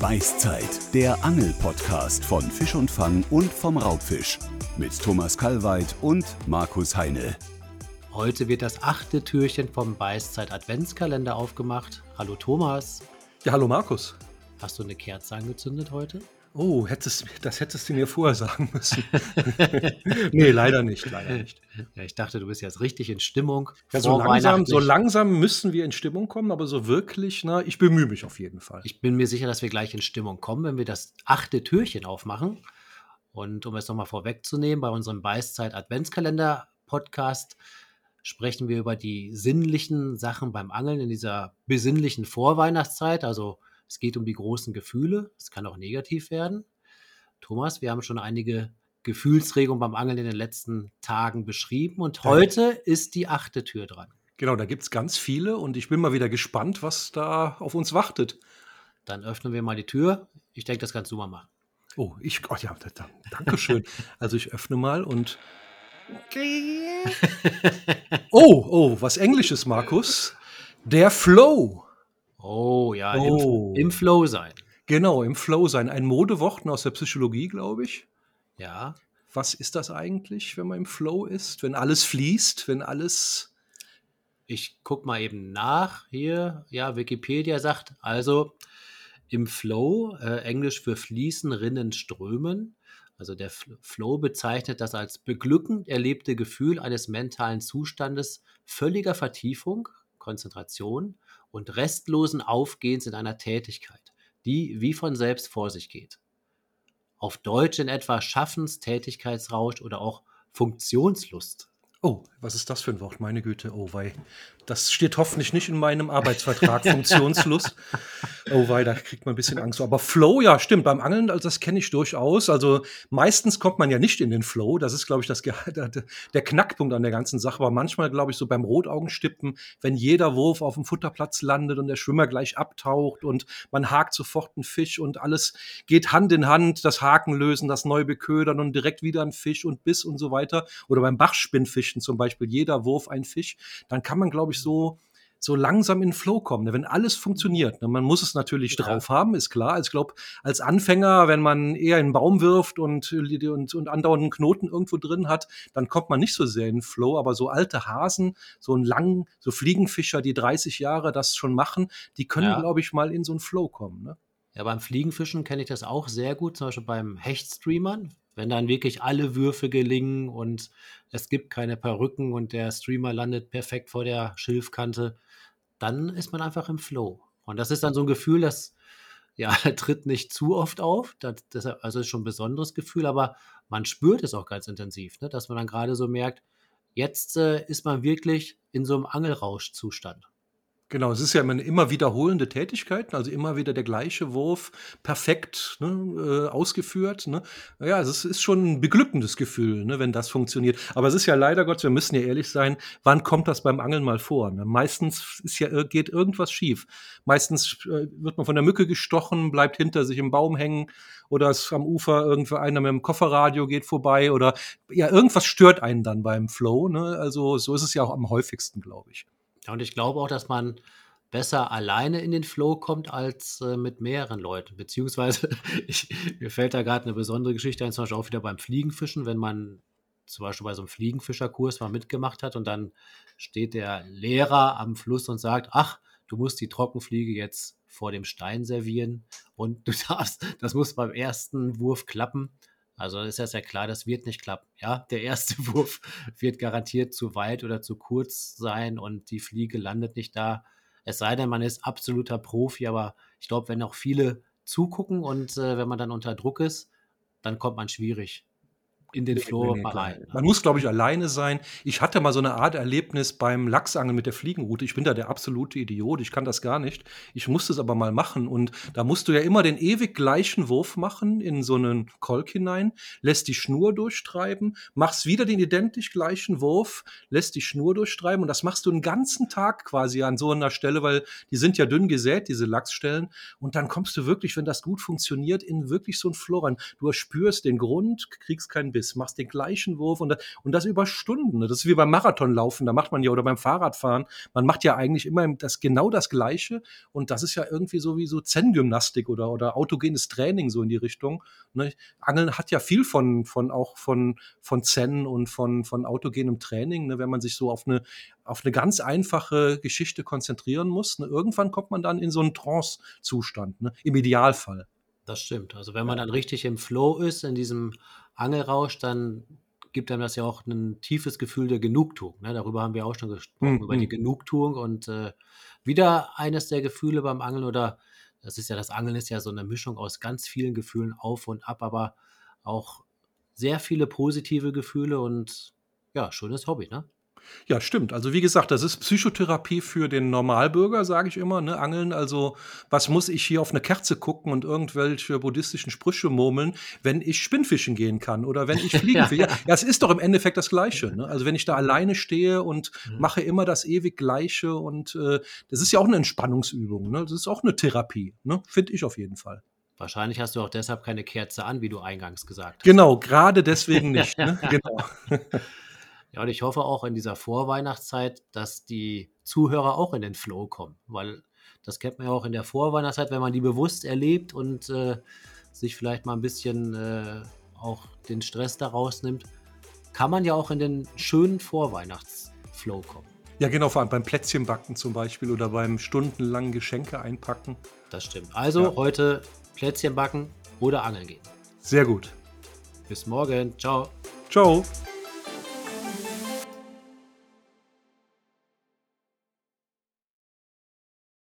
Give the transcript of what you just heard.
Beißzeit, der Angel-Podcast von Fisch und Fang und vom Raubfisch. Mit Thomas Kalweit und Markus Heine. Heute wird das achte Türchen vom Beißzeit Adventskalender aufgemacht. Hallo Thomas. Ja, hallo Markus. Hast du eine Kerze angezündet heute? Oh, hättest, das hättest du mir vorher sagen müssen. nee, leider nicht, leider nicht. Ja, ich dachte, du bist jetzt richtig in Stimmung. Ja, so, langsam, so langsam müssen wir in Stimmung kommen, aber so wirklich, na, ich bemühe mich auf jeden Fall. Ich bin mir sicher, dass wir gleich in Stimmung kommen, wenn wir das achte Türchen aufmachen. Und um es nochmal vorwegzunehmen, bei unserem Beißzeit Adventskalender Podcast sprechen wir über die sinnlichen Sachen beim Angeln in dieser besinnlichen Vorweihnachtszeit, also es geht um die großen Gefühle. Es kann auch negativ werden. Thomas, wir haben schon einige Gefühlsregungen beim Angeln in den letzten Tagen beschrieben und heute ist die achte Tür dran. Genau, da gibt es ganz viele und ich bin mal wieder gespannt, was da auf uns wartet. Dann öffnen wir mal die Tür. Ich denke, das kannst du mal machen. Oh, ich, oh ja, danke schön. also ich öffne mal und. oh, oh, was Englisches, Markus. Der Flow. Oh ja, oh. Im, im, Flow sein. Genau, im Flow sein. Ein Modewort aus der Psychologie, glaube ich. Ja. Was ist das eigentlich, wenn man im Flow ist? Wenn alles fließt, wenn alles. Ich gucke mal eben nach hier. Ja, Wikipedia sagt also im Flow, äh, Englisch für fließen, rinnen, strömen. Also der Flow bezeichnet das als beglückend erlebte Gefühl eines mentalen Zustandes völliger Vertiefung, Konzentration und restlosen Aufgehens in einer Tätigkeit, die wie von selbst vor sich geht. Auf Deutsch in etwa Schaffens, Tätigkeitsrausch oder auch Funktionslust. Oh, was ist das für ein Wort? Meine Güte, oh wei. Das steht hoffentlich nicht in meinem Arbeitsvertrag, Funktionslust. Oh wei, da kriegt man ein bisschen Angst. Aber Flow, ja, stimmt, beim Angeln, also das kenne ich durchaus. Also meistens kommt man ja nicht in den Flow. Das ist, glaube ich, das, der Knackpunkt an der ganzen Sache. Aber manchmal, glaube ich, so beim Rotaugenstippen, wenn jeder Wurf auf dem Futterplatz landet und der Schwimmer gleich abtaucht und man hakt sofort einen Fisch und alles geht Hand in Hand, das Haken lösen, das neu beködern und direkt wieder ein Fisch und Biss und so weiter. Oder beim Bachspinnfisch Fischen zum Beispiel, jeder Wurf ein Fisch, dann kann man, glaube ich, so so langsam in den Flow kommen, ne? wenn alles funktioniert. Ne? Man muss es natürlich ja. drauf haben, ist klar. Also ich glaube, als Anfänger, wenn man eher einen Baum wirft und, und, und andauernd einen Knoten irgendwo drin hat, dann kommt man nicht so sehr in den Flow. Aber so alte Hasen, so einen langen, so Fliegenfischer, die 30 Jahre das schon machen, die können, ja. glaube ich, mal in so einen Flow kommen. Ne? Ja, beim Fliegenfischen kenne ich das auch sehr gut, zum Beispiel beim Hechtstreamern. Wenn dann wirklich alle Würfe gelingen und es gibt keine Perücken und der Streamer landet perfekt vor der Schilfkante, dann ist man einfach im Flow. Und das ist dann so ein Gefühl, das ja, tritt nicht zu oft auf. Das, das also ist schon ein besonderes Gefühl, aber man spürt es auch ganz intensiv, ne? dass man dann gerade so merkt, jetzt äh, ist man wirklich in so einem Angelrauschzustand. Genau, es ist ja eine immer wiederholende Tätigkeit, also immer wieder der gleiche Wurf, perfekt ne, äh, ausgeführt. Ne? Ja, es ist schon ein beglückendes Gefühl, ne, wenn das funktioniert. Aber es ist ja leider Gott, wir müssen ja ehrlich sein, wann kommt das beim Angeln mal vor? Ne? Meistens ist ja, geht irgendwas schief. Meistens äh, wird man von der Mücke gestochen, bleibt hinter sich im Baum hängen oder es am Ufer irgendwo einer mit dem Kofferradio geht vorbei oder ja, irgendwas stört einen dann beim Flow. Ne? Also so ist es ja auch am häufigsten, glaube ich. Ja, und ich glaube auch, dass man besser alleine in den Flow kommt als äh, mit mehreren Leuten. Beziehungsweise, ich, mir fällt da gerade eine besondere Geschichte ein, zum Beispiel auch wieder beim Fliegenfischen, wenn man zum Beispiel bei so einem Fliegenfischerkurs mal mitgemacht hat und dann steht der Lehrer am Fluss und sagt, ach, du musst die Trockenfliege jetzt vor dem Stein servieren und du darfst, das muss beim ersten Wurf klappen. Also ist ja sehr klar, das wird nicht klappen. Ja, der erste Wurf wird garantiert zu weit oder zu kurz sein und die Fliege landet nicht da. Es sei denn, man ist absoluter Profi, aber ich glaube, wenn auch viele zugucken und äh, wenn man dann unter Druck ist, dann kommt man schwierig in den Flow nee, nee, rein. Ne? Man muss, glaube ich, alleine sein. Ich hatte mal so eine Art Erlebnis beim Lachsangeln mit der Fliegenroute. Ich bin da der absolute Idiot. Ich kann das gar nicht. Ich musste es aber mal machen. Und da musst du ja immer den ewig gleichen Wurf machen in so einen Kolk hinein, lässt die Schnur durchtreiben, machst wieder den identisch gleichen Wurf, lässt die Schnur durchtreiben. Und das machst du einen ganzen Tag quasi an so einer Stelle, weil die sind ja dünn gesät, diese Lachsstellen. Und dann kommst du wirklich, wenn das gut funktioniert, in wirklich so einen Flow rein. Du spürst den Grund, kriegst keinen bist, machst den gleichen Wurf und das, und das über Stunden. Das ist wie beim Marathonlaufen, da macht man ja oder beim Fahrradfahren, man macht ja eigentlich immer das genau das Gleiche und das ist ja irgendwie so wie so Zen-Gymnastik oder oder autogenes Training so in die Richtung. Ne? Angeln hat ja viel von von auch von von Zen und von von autogenem Training, ne? wenn man sich so auf eine auf eine ganz einfache Geschichte konzentrieren muss. Ne? Irgendwann kommt man dann in so einen Trance-Zustand, ne? im Idealfall. Das stimmt. Also wenn man dann richtig im Flow ist, in diesem Angelrausch, dann gibt einem das ja auch ein tiefes Gefühl der Genugtuung. Ne? Darüber haben wir auch schon gesprochen, mhm. über die Genugtuung. Und äh, wieder eines der Gefühle beim Angeln oder das ist ja, das Angeln ist ja so eine Mischung aus ganz vielen Gefühlen auf und ab, aber auch sehr viele positive Gefühle und ja, schönes Hobby, ne? Ja, stimmt. Also wie gesagt, das ist Psychotherapie für den Normalbürger, sage ich immer. Ne? Angeln, also was muss ich hier auf eine Kerze gucken und irgendwelche buddhistischen Sprüche murmeln, wenn ich Spinnfischen gehen kann oder wenn ich fliegen will. ja, das ist doch im Endeffekt das Gleiche. Ne? Also wenn ich da alleine stehe und mhm. mache immer das ewig Gleiche und äh, das ist ja auch eine Entspannungsübung. Ne? Das ist auch eine Therapie, ne? finde ich auf jeden Fall. Wahrscheinlich hast du auch deshalb keine Kerze an, wie du eingangs gesagt hast. Genau, gerade deswegen nicht. ne? Genau. Ja, und ich hoffe auch in dieser Vorweihnachtszeit, dass die Zuhörer auch in den Flow kommen, weil das kennt man ja auch in der Vorweihnachtszeit, wenn man die bewusst erlebt und äh, sich vielleicht mal ein bisschen äh, auch den Stress daraus nimmt, kann man ja auch in den schönen Vorweihnachtsflow kommen. Ja, genau, vor allem beim Plätzchenbacken zum Beispiel oder beim stundenlangen Geschenke einpacken. Das stimmt. Also ja. heute Plätzchen backen oder angeln gehen. Sehr gut. Bis morgen. Ciao. Ciao.